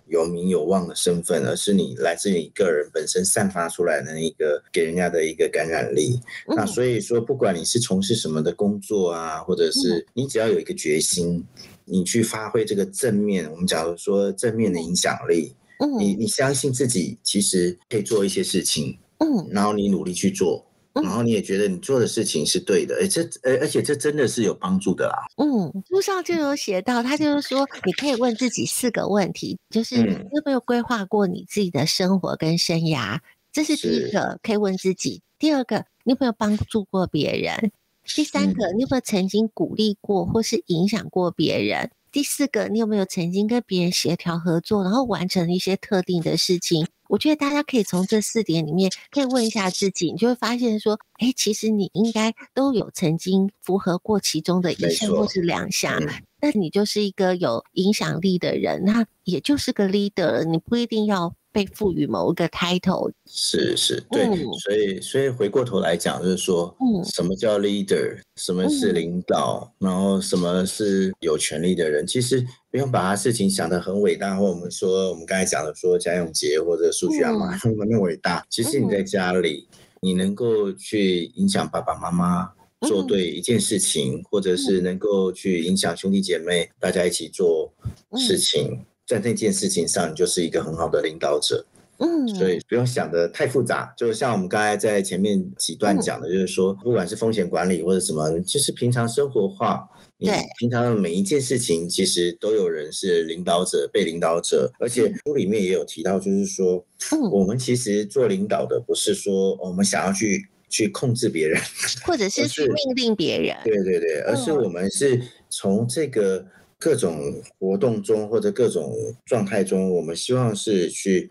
有名有望的身份，而是你来自于你个人本身散发出来的一个给人家的一个感染力。嗯、那所以说，不管你是从事什么的工作啊，或者是你只要有一个决心，你去发挥这个正面，我们假如说正面的影响力，嗯、你你相信自己其实可以做一些事情，嗯，然后你努力去做。然后你也觉得你做的事情是对的，哎，这，而而且这真的是有帮助的啦。嗯，书上就有写到，他就是说，你可以问自己四个问题，就是你有没有规划过你自己的生活跟生涯？这是第一个，可以问自己。第二个，你有没有帮助过别人？第三个，你有没有曾经鼓励过或是影响过别人？第四个，你有没有曾经跟别人协调合作，然后完成一些特定的事情？我觉得大家可以从这四点里面，可以问一下自己，你就会发现说，哎，其实你应该都有曾经符合过其中的一项或是两项，那你就是一个有影响力的人，那也就是个 leader，你不一定要。被赋予某一个 title，是是，对，嗯、所以所以回过头来讲，就是说，嗯，什么叫 leader？什么是领导？嗯、然后什么是有权利的人？其实不用把他事情想得很伟大，或我们说我们刚才讲的说贾永杰或者数学阿妈 *laughs* 那么伟大。其实你在家里，你能够去影响爸爸妈妈做对一件事情，嗯、或者是能够去影响兄弟姐妹大家一起做事情。嗯在那件事情上，你就是一个很好的领导者，嗯，所以不用想的太复杂。就像我们刚才在前面几段讲的，就是说，不管是风险管理或者什么，就是平常生活化，你平常的每一件事情，其实都有人是领导者、被领导者。而且书里面也有提到，就是说，我们其实做领导的，不是说我们想要去去控制别人，或者是去命令别人，对对对，而是我们是从这个。各种活动中或者各种状态中，我们希望是去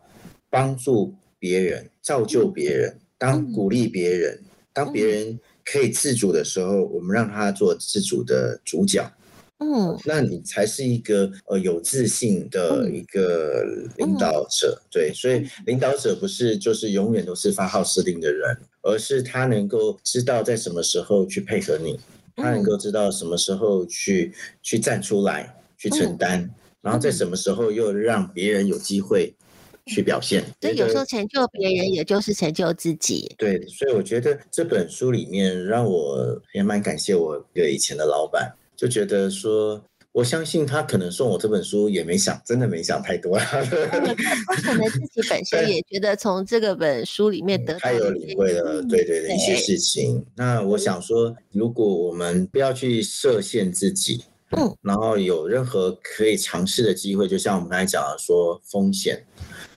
帮助别人、造就别人、当鼓励别人、当别人可以自主的时候，我们让他做自主的主角。嗯，那你才是一个呃有自信的一个领导者。对，所以领导者不是就是永远都是发号施令的人，而是他能够知道在什么时候去配合你。他能够知道什么时候去去站出来，去承担，嗯、然后在什么时候又让别人有机会去表现。所以有时候成就别人，也就是成就自己。对，所以我觉得这本书里面让我也蛮感谢我一个以前的老板，就觉得说。我相信他可能送我这本书也没想，真的没想太多。*laughs* *laughs* 他可能自己本身也觉得从这个本书里面得到，他有领会了，对对的一些事情。那我想说，如果我们不要去设限自己，嗯，然后有任何可以尝试的机会，就像我们刚才讲的说风险，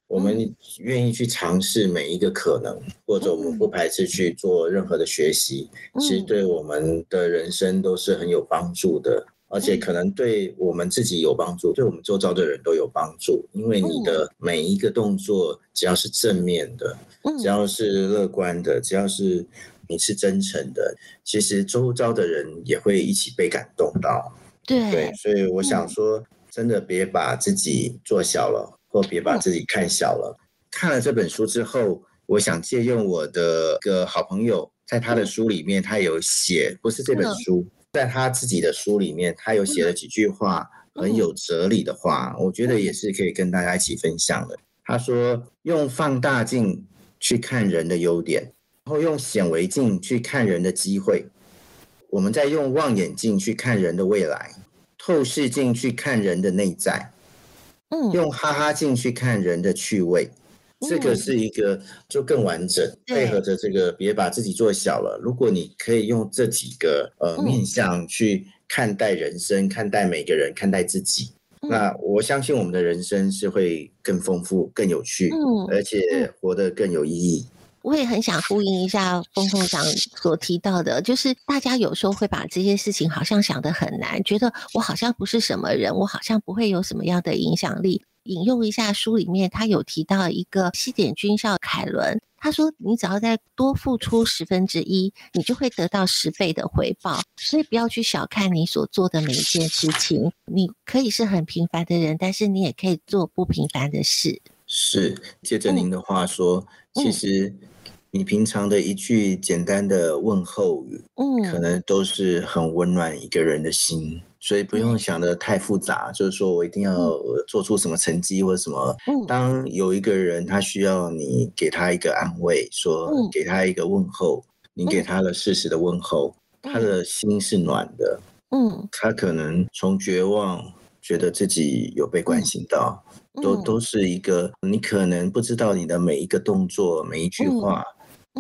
我们愿意去尝试每一个可能，或者我们不排斥去做任何的学习，其实对我们的人生都是很有帮助的。而且可能对我们自己有帮助，对我们周遭的人都有帮助，因为你的每一个动作，只要是正面的，只要是乐观的，只要是你是真诚的，其实周遭的人也会一起被感动到。对对，所以我想说，真的别把自己做小了，或别把自己看小了。看了这本书之后，我想借用我的一个好朋友，在他的书里面，他有写，不是这本书。在他自己的书里面，他有写了几句话很有哲理的话，我觉得也是可以跟大家一起分享的。他说：“用放大镜去看人的优点，然后用显微镜去看人的机会，我们再用望远镜去看人的未来，透视镜去看人的内在，用哈哈镜去看人的趣味。”这个是一个就更完整，配合着这个，别把自己做小了。如果你可以用这几个呃面向去看待人生，看待每个人，看待自己，那我相信我们的人生是会更丰富、更有趣，而且活得更有意义。我也很想呼应一下峰控长所提到的，就是大家有时候会把这些事情好像想得很难，觉得我好像不是什么人，我好像不会有什么样的影响力。引用一下书里面，他有提到一个西点军校凯伦，他说：“你只要再多付出十分之一，你就会得到十倍的回报。所以不要去小看你所做的每一件事情。你可以是很平凡的人，但是你也可以做不平凡的事。”是，接着您的话说，嗯、其实。你平常的一句简单的问候语，嗯，可能都是很温暖一个人的心，所以不用想得太复杂。就是说我一定要做出什么成绩或者什么。当有一个人他需要你给他一个安慰，说给他一个问候，你给他了适时的问候，他的心是暖的。嗯，他可能从绝望觉得自己有被关心到，都都是一个你可能不知道你的每一个动作每一句话。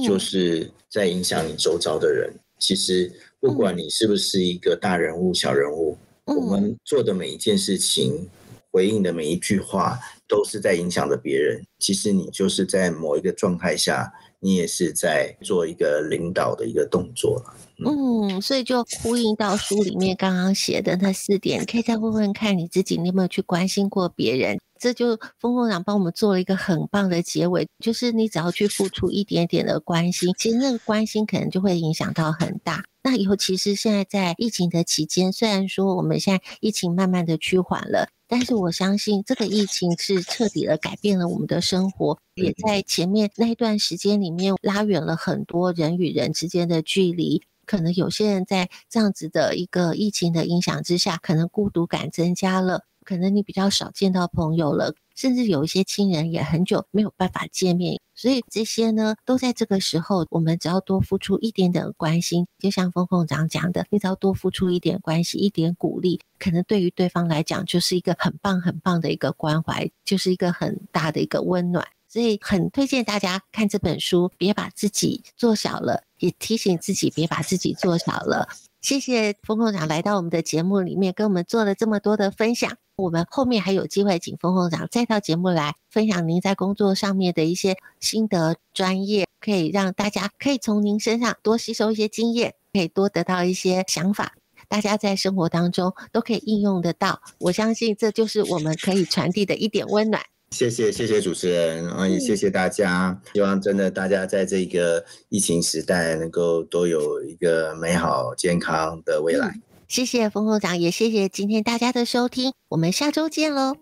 就是在影响你周遭的人。其实，不管你是不是一个大人物、小人物，我们做的每一件事情、回应的每一句话，都是在影响着别人。其实，你就是在某一个状态下，你也是在做一个领导的一个动作了。嗯，所以就呼应到书里面刚刚写的那四点，可以再问问看你自己，你有没有去关心过别人？这就丰丰长帮我们做了一个很棒的结尾，就是你只要去付出一点点的关心，其实那个关心可能就会影响到很大。那尤其是现在在疫情的期间，虽然说我们现在疫情慢慢的趋缓了，但是我相信这个疫情是彻底的改变了我们的生活，也在前面那一段时间里面拉远了很多人与人之间的距离。可能有些人在这样子的一个疫情的影响之下，可能孤独感增加了。可能你比较少见到朋友了，甚至有一些亲人也很久没有办法见面，所以这些呢，都在这个时候，我们只要多付出一点点关心，就像丰丰长讲的，你只要多付出一点关心，一点鼓励，可能对于对方来讲就是一个很棒很棒的一个关怀，就是一个很大的一个温暖，所以很推荐大家看这本书，别把自己做小了，也提醒自己别把自己做小了。谢谢丰丰长来到我们的节目里面，跟我们做了这么多的分享。我们后面还有机会请丰丰长再到节目来分享您在工作上面的一些心得、专业，可以让大家可以从您身上多吸收一些经验，可以多得到一些想法，大家在生活当中都可以应用得到。我相信这就是我们可以传递的一点温暖。谢谢，谢谢主持人，啊，也谢谢大家。希望真的大家在这个疫情时代能够都有一个美好健康的未来。谢谢丰丰长，也谢谢今天大家的收听，我们下周见喽。